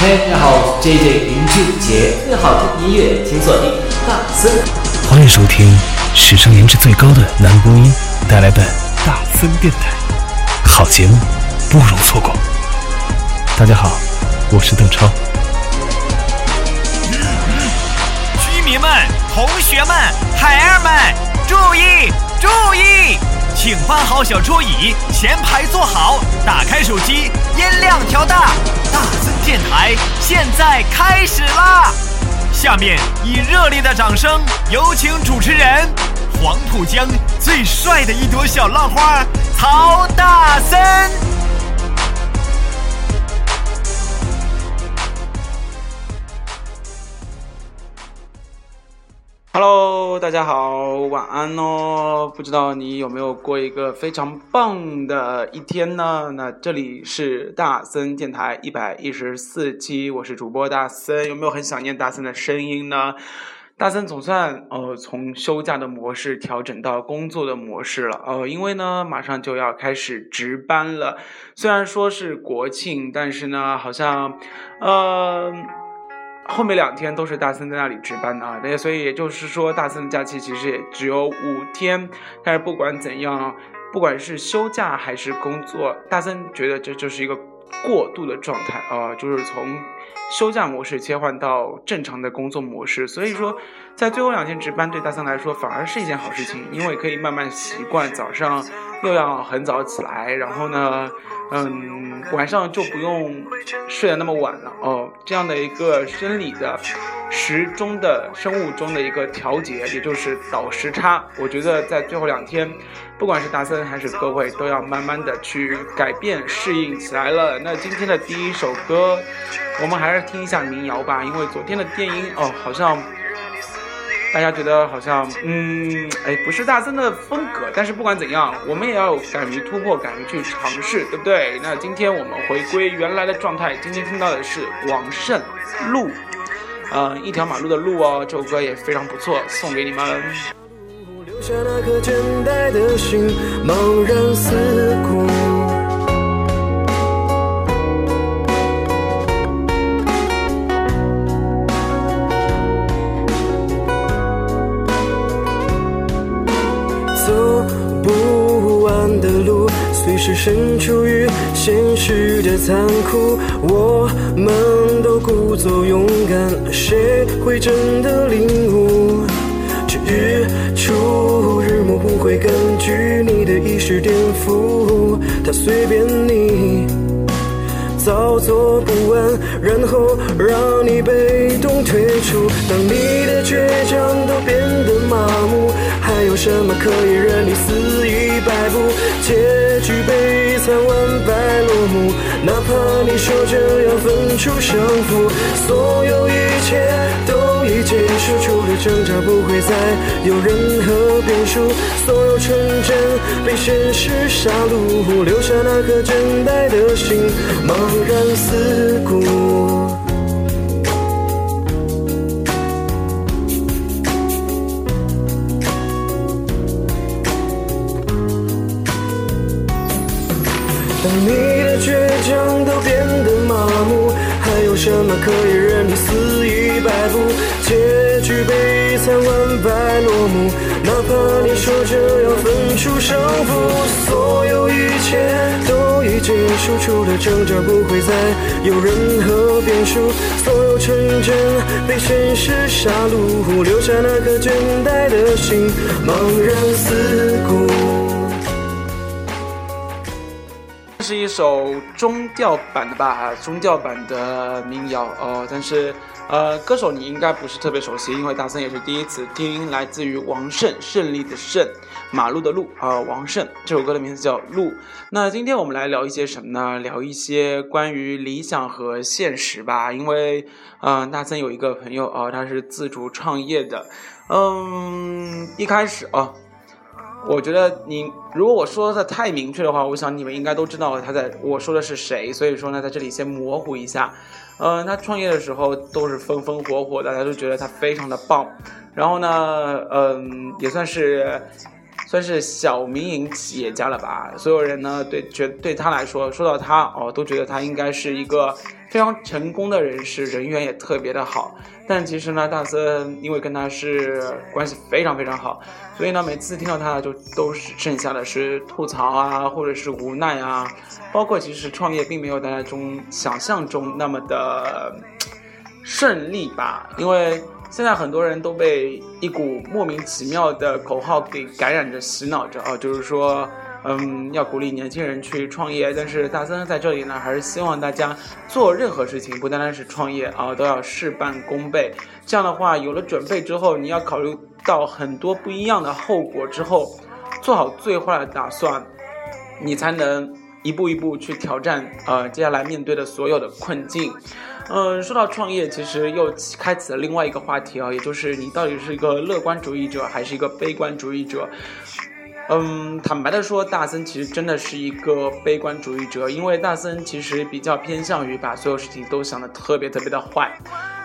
嘿，大家好，我是 J J 林俊杰，最好听音乐，请锁定大森。欢迎收听史上颜值最高的男播音带来的大森电台，好节目不容错过。大家好，我是邓超。居民们、同学们、孩儿们，注意注意，请搬好小桌椅，前排坐好，打开手机，音量调大。大森电台现在开始啦！下面以热烈的掌声，有请主持人黄浦江最帅的一朵小浪花曹大森。Hello，大家好，晚安哦。不知道你有没有过一个非常棒的一天呢？那这里是大森电台一百一十四期，我是主播大森。有没有很想念大森的声音呢？大森总算呃从休假的模式调整到工作的模式了呃，因为呢马上就要开始值班了。虽然说是国庆，但是呢好像呃。后面两天都是大森在那里值班的啊，那所以也就是说，大森的假期其实也只有五天。但是不管怎样，不管是休假还是工作，大森觉得这就是一个过渡的状态啊、就是从休假模式切换到正常的工作模式。所以说，在最后两天值班对大森来说反而是一件好事情，因为可以慢慢习惯早上又要很早起来，然后呢。嗯，晚上就不用睡得那么晚了哦。这样的一个生理的时钟的生物钟的一个调节，也就是倒时差，我觉得在最后两天，不管是大森还是各位，都要慢慢的去改变适应起来了。那今天的第一首歌，我们还是听一下民谣吧，因为昨天的电音哦，好像。大家觉得好像，嗯，哎，不是大森的风格，但是不管怎样，我们也要敢于突破，敢于去尝试，对不对？那今天我们回归原来的状态，今天听到的是王胜路，呃，一条马路的路哦，这首歌也非常不错，送给你们。留下那颗倦怠的心，茫然四顾。身处于现实的残酷。我们都故作勇敢，谁会真的领悟？这日出日暮不会根据你的意识颠覆，它随便你。早做不完，然后让你被动退出。当你的倔强都变得麻木，有什么可以任你肆意摆布？结局悲惨万败落幕，哪怕你说着要分出胜负，所有一切都已结束，除了挣扎不会再有任何变数。所有纯真被现实杀戮，留下那颗倦怠的心，茫然四顾。什么可以任你肆意摆布？结局悲惨万败落幕，哪怕你说着要分出胜负，所有一切都已结束，除了挣扎不会再有任何变数。所有纯真被现实杀戮，留下那颗倦怠的心，茫然四顾。这是一首中调版的吧，中调版的民谣哦，但是呃，歌手你应该不是特别熟悉，因为大森也是第一次听，来自于王胜，胜利的胜，马路的路啊、王胜这首歌的名字叫《路》。那今天我们来聊一些什么呢？聊一些关于理想和现实吧，因为嗯、大森有一个朋友啊、他是自主创业的，嗯，一开始啊。我觉得你如果我说的太明确的话，我想你们应该都知道他在我说的是谁，所以说呢，在这里先模糊一下。嗯、他创业的时候都是风风火火，大家都觉得他非常的棒。然后呢，嗯，也算是算是小民营企业家了吧。所有人呢，对觉对他来说，说到他哦，都觉得他应该是一个非常成功的人士，人缘也特别的好。但其实呢，大森因为跟他是关系非常非常好，所以呢，每次听到他就都是剩下的是吐槽啊，或者是无奈啊。包括其实创业并没有大家中想象中那么的顺利吧，因为现在很多人都被一股莫名其妙的口号给感染着、洗脑着啊，就是说。嗯，要鼓励年轻人去创业，但是大森在这里呢，还是希望大家做任何事情，不单单是创业啊，都要事半功倍。这样的话，有了准备之后，你要考虑到很多不一样的后果之后，做好最坏的打算，你才能一步一步去挑战呃接下来面对的所有的困境。嗯，说到创业，其实又开启了另外一个话题啊，也就是你到底是一个乐观主义者还是一个悲观主义者？嗯，坦白的说，大森其实真的是一个悲观主义者，因为大森其实比较偏向于把所有事情都想得特别特别的坏。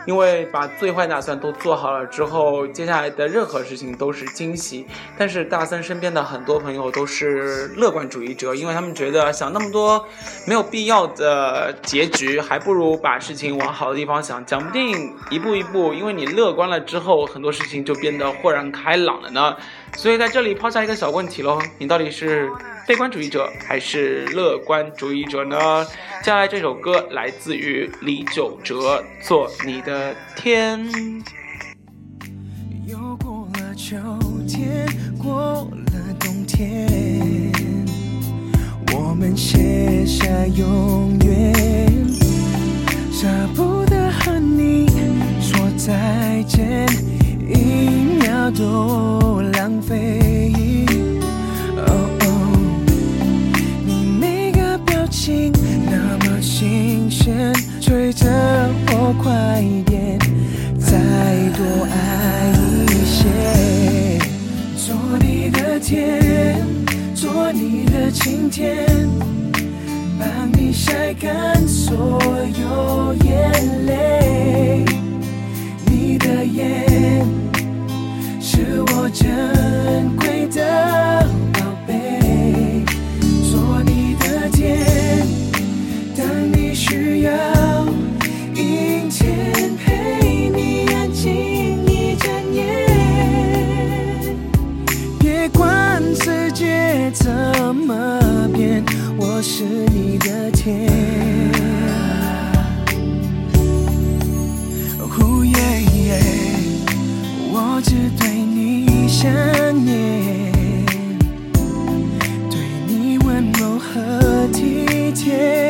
因为把最坏打算都做好了之后，接下来的任何事情都是惊喜。但是大森身边的很多朋友都是乐观主义者，因为他们觉得想那么多没有必要的结局，还不如把事情往好的地方想，讲不定一步一步，因为你乐观了之后，很多事情就变得豁然开朗了呢。所以在这里抛下一个小问题喽，你到底是？悲观主义者还是乐观主义者呢？接下来这首歌来自于李玖哲，《做你的天》。又过了秋天，过了冬天，我们写下永远，舍不得和你说再见，秒都浪费。哦哦，你每个表情那么新鲜，催着我快点，再多爱一些。做你的天，做你的晴天，帮你晒干所有眼泪。珍贵的宝贝做你的天当你需要阴天陪你安静一整夜别管世界怎么变我是你的天 oh yeah 我知道想念对你温柔和体贴。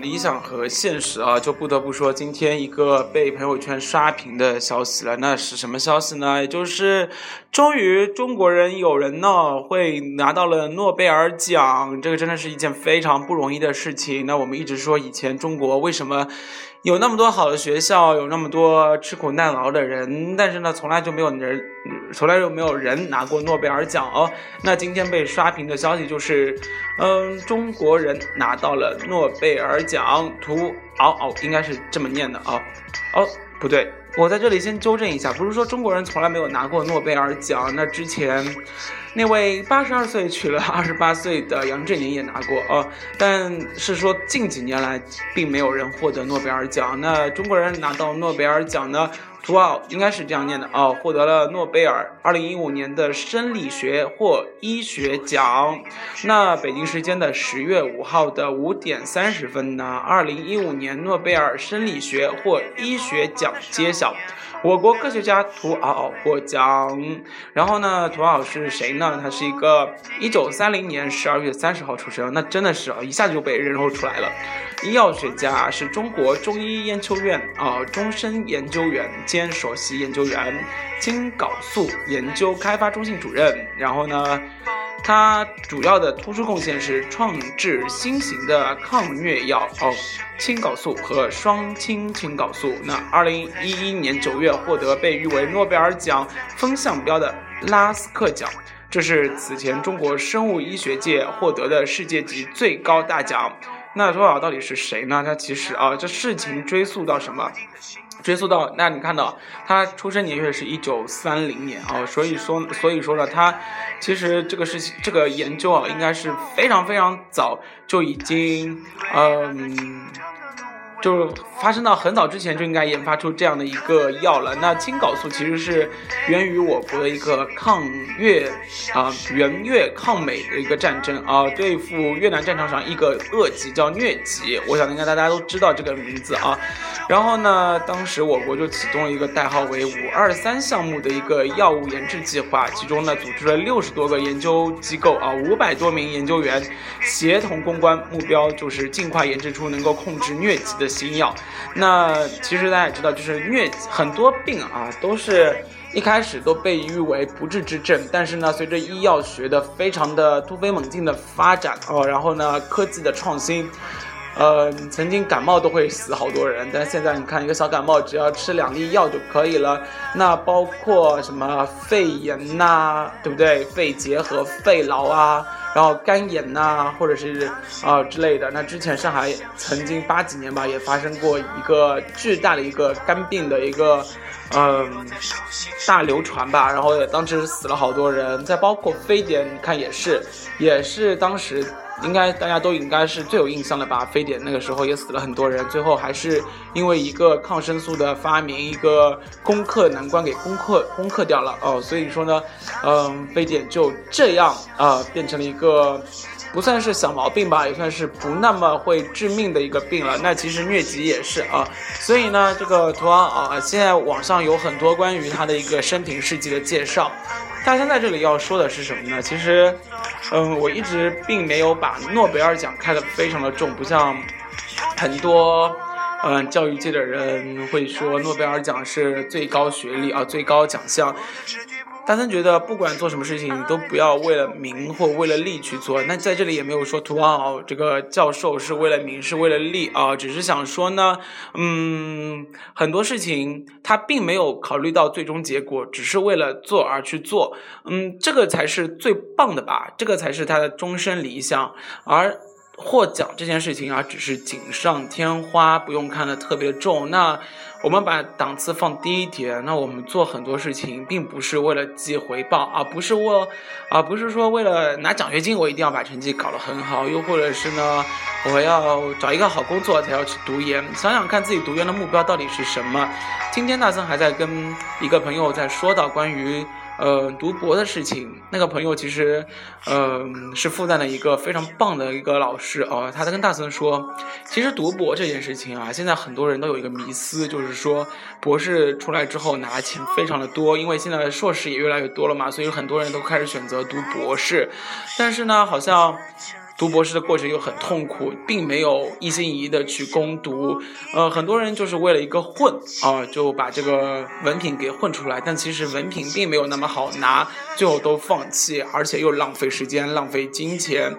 理想和现实啊，就不得不说今天一个被朋友圈刷屏的消息了。那是什么消息呢？也就是终于中国人有人呢会拿到了诺贝尔奖，这个真的是一件非常不容易的事情。那我们一直说以前中国为什么？有那么多好的学校，有那么多吃苦耐劳的人，但是呢，从来就没有人，从来就没有人拿过诺贝尔奖哦。那今天被刷屏的消息就是，嗯，中国人拿到了诺贝尔奖，图嗷嗷，应该是这么念的啊，哦，不对。我在这里先纠正一下，不是说中国人从来没有拿过诺贝尔奖。那之前，那位八十二岁娶了二十八岁的杨振宁也拿过哦，但是说近几年来并没有人获得诺贝尔奖。那中国人拿到诺贝尔奖呢，图奥应该是这样念的哦，获得了诺贝尔二零一五年的生理学或医学奖。那北京时间的十月五号的五点三十分呢，二零一五年诺贝尔生理学或医学奖揭晓。我国科学家图奥获奖，然后呢，图奥是谁呢？他是一个一九三零年十二月三十号出生，那真的是啊，一下子就被人肉出来了。医药学家是中国中医研究院啊终身研究员兼首席研究员，青蒿素研究开发中心主任。然后呢？他主要的突出贡献是创制新型的抗疟药哦，青蒿素和双氢青蒿素。那二零一一年九月获得被誉为诺贝尔奖风向标的拉斯克奖，这是此前中国生物医学界获得的世界级最高大奖。那多尔到底是谁呢？他其实啊，这事情追溯到什么？追溯到那你看到他出生年月是一九三零年啊，所以说所以说呢，他其实这个事情这个研究啊，应该是非常非常早就已经嗯。就发生到很早之前就应该研发出这样的一个药了。那青蒿素其实是源于我国的一个抗越啊援越抗美的一个战争啊，对付越南战场上一个恶疾叫疟疾。我想应该大家都知道这个名字啊。然后呢，当时我国就启动了一个代号为“五二三”项目的一个药物研制计划，其中呢组织了六十多个研究机构啊，五百多名研究员协同攻关，目标就是尽快研制出能够控制疟疾的。新药，那其实大家也知道，就是疟很多病啊，都是一开始都被誉为不治之症，但是呢，随着医药学的非常的突飞猛进的发展哦，然后呢，科技的创新，呃，曾经感冒都会死好多人，但现在你看一个小感冒，只要吃两粒药就可以了。那包括什么肺炎呐，对不对？肺结核、肺痨啊。然后肝炎呐，或者是啊之类的。那之前上海曾经八几年吧，也发生过一个巨大的一个肝病的一个嗯大流传吧。然后也当时死了好多人。再包括非典，你看也是，也是当时。应该大家都应该是最有印象的吧？非典那个时候也死了很多人，最后还是因为一个抗生素的发明，一个攻克难关给攻克攻克掉了哦。所以说呢，嗯，非典就这样啊变成了一个不算是小毛病吧，也算是不那么会致命的一个病了。那其实疟疾也是啊。所以呢，这个图昂啊，现在网上有很多关于他的一个生平事迹的介绍。大家在这里要说的是什么呢？其实，嗯，我一直并没有把诺贝尔奖看得非常的重，不像很多嗯教育界的人会说诺贝尔奖是最高学历啊，最高奖项。大森觉得，不管做什么事情，都不要为了名或为了利去做。那在这里也没有说图奥这个教授是为了名，是为了利啊，只是想说呢，嗯，很多事情他并没有考虑到最终结果，只是为了做而去做，嗯，这个才是最棒的吧，这个才是他的终身理想。而获奖这件事情啊，只是锦上添花，不用看得特别重。那。我们把档次放低一点，那我们做很多事情，并不是为了积回报，而不是为，而不是说为了拿奖学金，我一定要把成绩搞得很好，又或者是呢，我要找一个好工作才要去读研。想想看自己读研的目标到底是什么？今天大森还在跟一个朋友在说到关于。呃，读博的事情，那个朋友其实，嗯，是复旦的一个非常棒的一个老师哦。他在跟大森说，其实读博这件事情啊，现在很多人都有一个迷思，就是说博士出来之后拿钱非常的多，因为现在硕士也越来越多了嘛，所以很多人都开始选择读博士。但是呢，好像。读博士的过程又很痛苦，并没有一心一意的去攻读，呃，很多人就是为了一个混啊，就把这个文凭给混出来，但其实文凭并没有那么好拿，最后都放弃，而且又浪费时间、浪费金钱。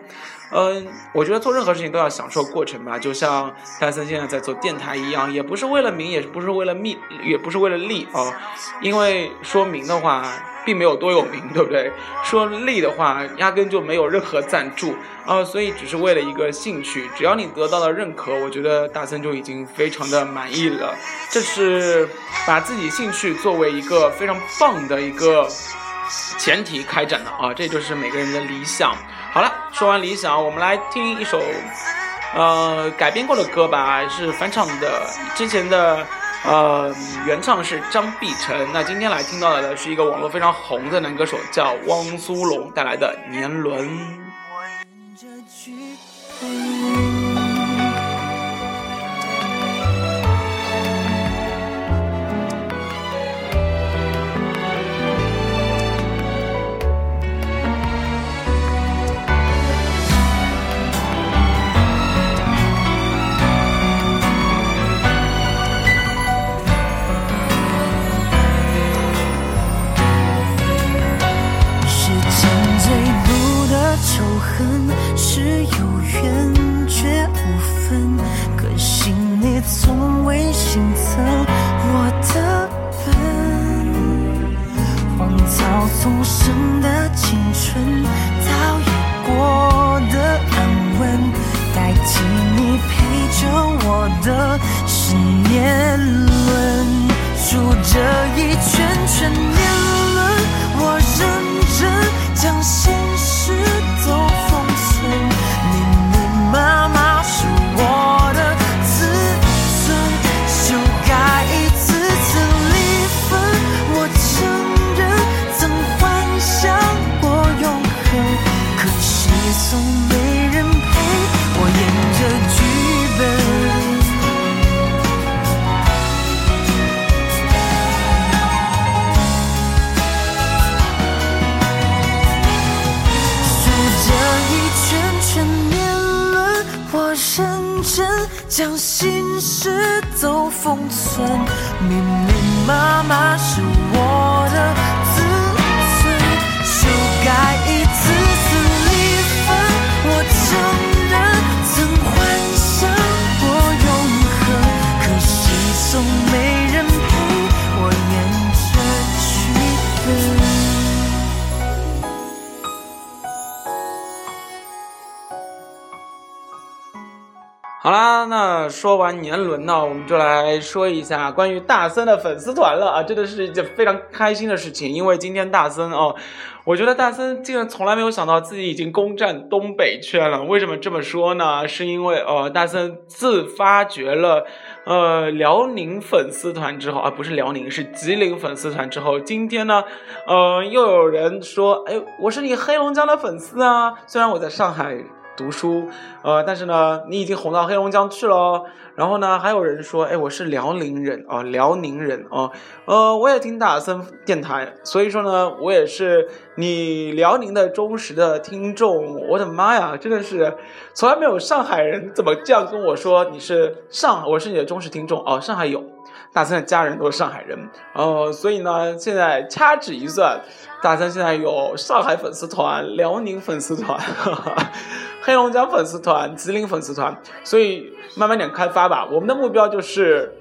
嗯，我觉得做任何事情都要享受过程吧，就像戴森现在在做电台一样，也不是为了名，也不是为了利，也不是为了利哦，因为说名的话并没有多有名，对不对？说利的话，压根就没有任何赞助啊，所以只是为了一个兴趣，只要你得到了认可，我觉得大森就已经非常的满意了。这是把自己兴趣作为一个非常棒的一个前提开展的啊，这就是每个人的理想。好了，说完理想，我们来听一首，呃，改编过的歌吧，是翻唱的之前的呃，原唱是张碧晨。那今天来听到的是一个网络非常红的男歌手，叫汪苏泷带来的《年轮》。惜你将心事都封存，密密麻麻是我的那说完年轮呢，我们就来说一下关于大森的粉丝团了啊！真的是一件非常开心的事情，因为今天大森哦，我觉得大森竟然从来没有想到自己已经攻占东北圈了。为什么这么说呢？是因为呃，大森自发掘了呃辽宁粉丝团之后啊，不是辽宁，是吉林粉丝团之后，今天呢，呃，又有人说，哎，我是你黑龙江的粉丝啊，虽然我在上海。读书，呃，但是呢，你已经红到黑龙江去了。然后呢，还有人说，哎，我是辽宁人哦、辽宁人哦，呃，我也听大森电台，所以说呢，我也是你辽宁的忠实的听众。我的妈呀，真的是从来没有上海人怎么这样跟我说你是上，我是你的忠实听众哦。上海有，大三的家人都是上海人，呃，所以呢，现在掐指一算，大三现在有上海粉丝团、辽宁粉丝团。哈 哈黑龙江粉丝团、吉林粉丝团，所以慢慢点开发吧。我们的目标就是，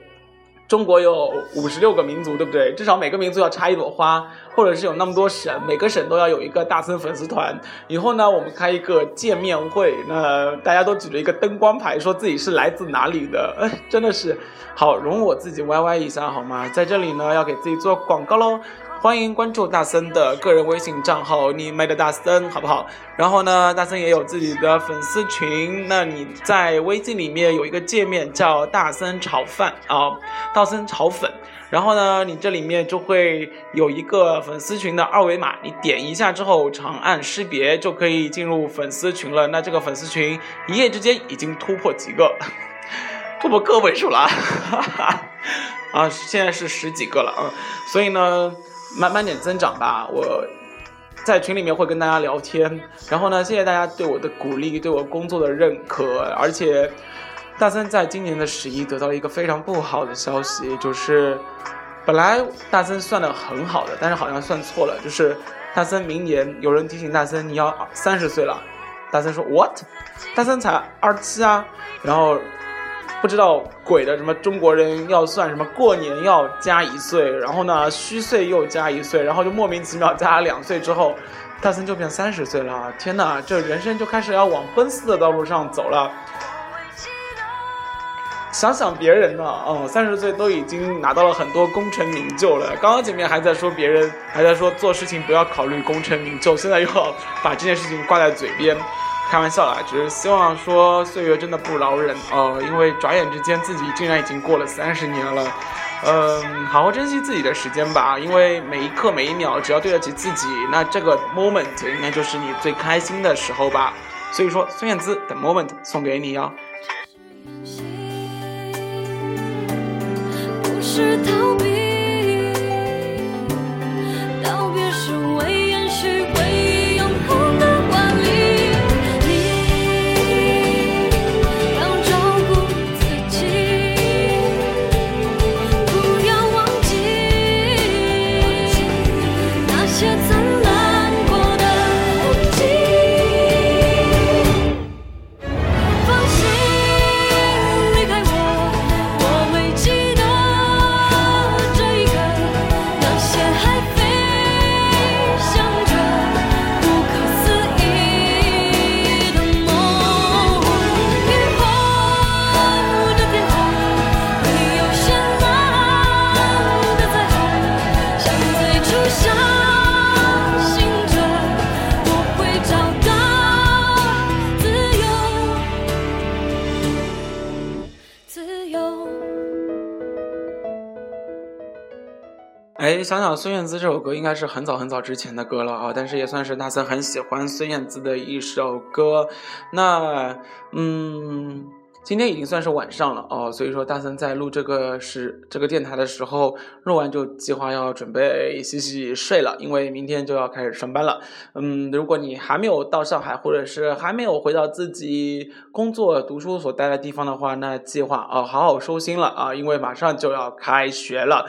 中国有五十六个民族，对不对？至少每个民族要插一朵花，或者是有那么多省，每个省都要有一个大森粉丝团。以后呢，我们开一个见面会，那大家都举着一个灯光牌，说自己是来自哪里的。哎，真的是好，容我自己歪歪一下好吗？在这里呢，要给自己做广告喽。欢迎关注大森的个人微信账号，你妹的大森，好不好？然后呢，大森也有自己的粉丝群，那你在微信里面有一个界面叫大森炒饭啊，大森炒粉。然后呢，你这里面就会有一个粉丝群的二维码，你点一下之后，长按识别就可以进入粉丝群了。那这个粉丝群一夜之间已经突破几个，突破个位数了啊！哈 哈啊，现在是十几个了啊，所以呢。慢慢点增长吧，我在群里面会跟大家聊天。然后呢，谢谢大家对我的鼓励，对我工作的认可。而且，大森在今年的十一得到了一个非常不好的消息，就是本来大森算的很好的，但是好像算错了。就是大森明年有人提醒大森你要三十岁了，大森说 what？大森才二十七啊，然后。不知道鬼的什么中国人要算什么过年要加一岁，然后呢虚岁又加一岁，然后就莫名其妙加了两岁之后，大森就变三十岁了。天哪，这人生就开始要往奔四的道路上走了。想想别人呢，哦，三十岁都已经拿到了很多功成名就了。刚刚前面还在说别人，还在说做事情不要考虑功成名就，现在又要把这件事情挂在嘴边。开玩笑啦，只是希望说岁月真的不饶人哦、呃，因为转眼之间自己竟然已经过了三十年了，嗯，好好珍惜自己的时间吧，因为每一刻每一秒，只要对得起自己，那这个 moment 应该就是你最开心的时候吧。所以说，孙燕姿的 moment 送给你哦。不是逃避，哎，想想孙燕姿这首歌应该是很早很早之前的歌了啊，但是也算是大森很喜欢孙燕姿的一首歌。那，嗯，今天已经算是晚上了哦，所以说大森在录这个是这个电台的时候，录完就计划要准备洗洗睡了，因为明天就要开始上班了。嗯，如果你还没有到上海，或者是还没有回到自己工作、读书所待的地方的话，那计划哦好好收心了啊，因为马上就要开学了。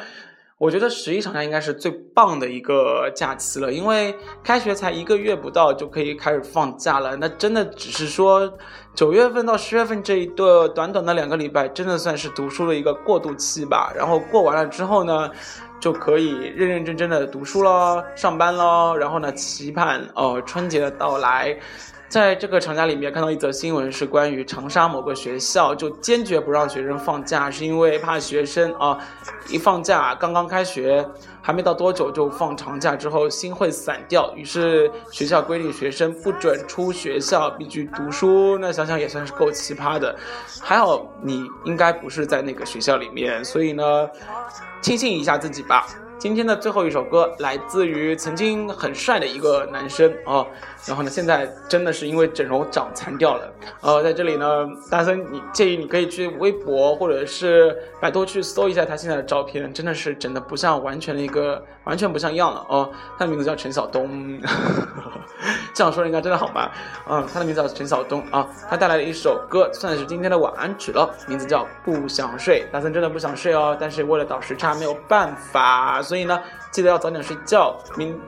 我觉得十一长假应该是最棒的一个假期了，因为开学才一个月不到就可以开始放假了。那真的只是说九月份到十月份这一个短短的两个礼拜，真的算是读书的一个过渡期吧。然后过完了之后呢，就可以认认真真的读书喽，上班喽。然后呢，期盼哦、春节的到来。在这个长假里面看到一则新闻，是关于长沙某个学校就坚决不让学生放假，是因为怕学生啊一放假刚刚开学还没到多久就放长假之后心会散掉，于是学校规定学生不准出学校，必须读书。那想想也算是够奇葩的，还好你应该不是在那个学校里面，所以呢，庆幸一下自己吧。今天的最后一首歌来自于曾经很帅的一个男生啊，然后呢，现在真的是因为整容长残掉了。呃，在这里呢，大森，你建议你可以去微博或者是百度去搜一下他现在的照片，真的是整的不像完全的一个完全不像样了哦。他的名字叫陈晓东，这样说人家真的好吗？嗯，他的名字叫陈晓东啊，他带来了一首歌，算是今天的晚安曲了，名字叫《不想睡》。大森真的不想睡哦，但是为了倒时差没有办法，所以呢，记得要早点睡觉。明，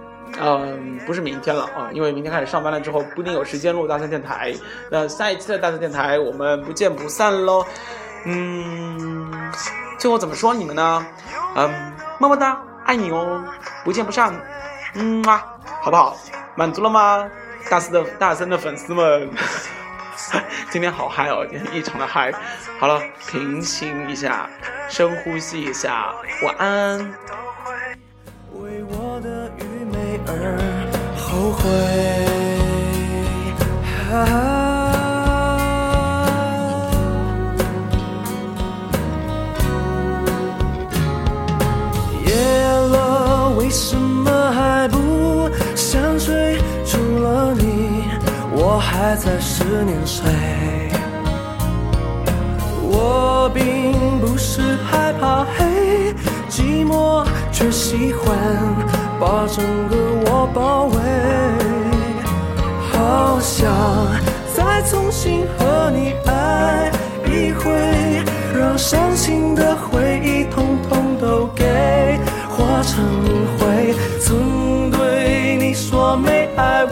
嗯，不是明天了啊，因为明天开始上班了之后，不一定有时间录大森电台。那下一期的大森电台，我们不见不散喽。嗯，最后怎么说你们呢？嗯，么么哒，爱你哦，不见不散。嗯啊，好不好？满足了吗？大四的大三的粉丝们，今天好嗨哦，今天异常的嗨。好了，平行一下，深呼吸一下，晚安。为我的愚昧而后悔。还在思念谁？我并不是害怕黑，寂寞却喜欢把整个我包围。好想再重新和你爱一回，让伤心的回忆统统都给化成灰。曾对你说没爱